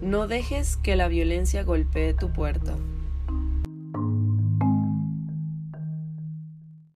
No dejes que la violencia golpee tu puerta.